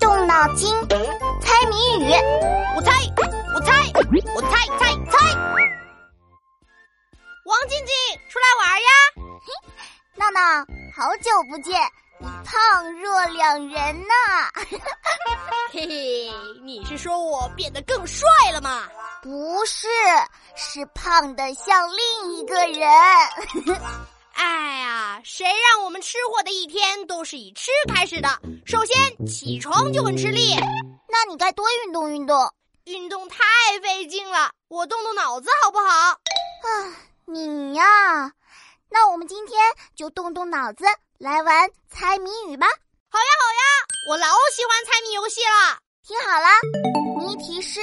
动脑筋，猜谜语。我猜，我猜，我猜猜猜。王静静，出来玩呀！嘿，闹闹，好久不见，你胖若两人呐！嘿嘿，你是说我变得更帅了吗？不是，是胖的像另一个人。哎呀，谁让我们吃货的一天都是以吃开始的？首先起床就很吃力，那你该多运动运动。运动太费劲了，我动动脑子好不好？啊，你呀，那我们今天就动动脑子来玩猜谜语吧。好呀好呀，我老喜欢猜谜游戏了。听好了，谜题是。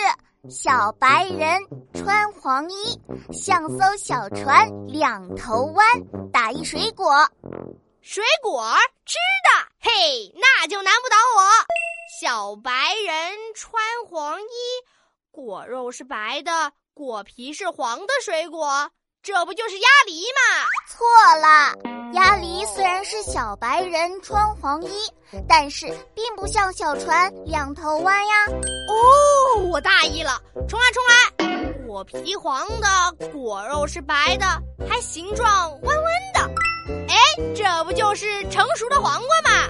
小白人穿黄衣，像艘小船两头弯，打一水果，水果吃的，嘿，那就难不倒我。小白人穿黄衣，果肉是白的，果皮是黄的水果，这不就是鸭梨吗？错了。鸭梨虽然是小白人穿黄衣，但是并不像小船两头弯呀。哦，我大意了，重来重来。果皮黄的，果肉是白的，还形状弯弯的。哎，这不就是成熟的黄瓜吗？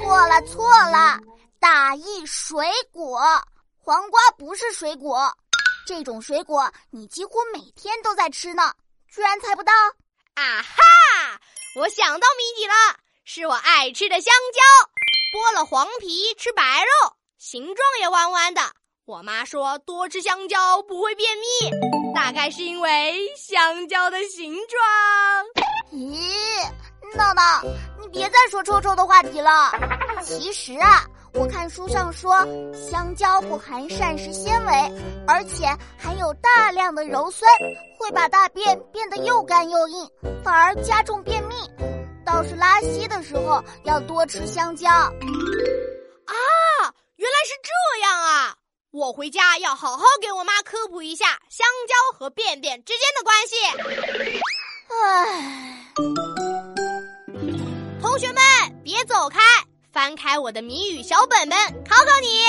错了错了，大意水果，黄瓜不是水果。这种水果你几乎每天都在吃呢，居然猜不到？啊哈！我想到谜底了，是我爱吃的香蕉，剥了黄皮吃白肉，形状也弯弯的。我妈说多吃香蕉不会便秘，大概是因为香蕉的形状。咦，闹闹，你别再说臭臭的话题了。其实啊，我看书上说，香蕉不含膳食纤维，而且含有大量的鞣酸，会把大便变得又干又硬，反而加重便秘。倒是拉稀的时候要多吃香蕉。啊，原来是这样啊！我回家要好好给我妈科普一下香蕉和便便之间的关系。唉，同学们别走开，翻开我的谜语小本本，考考你：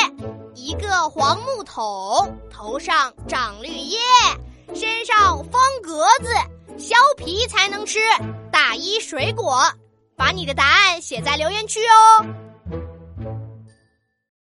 一个黄木桶，头上长绿叶，身上方格子，削皮才能吃。大一水果，把你的答案写在留言区哦。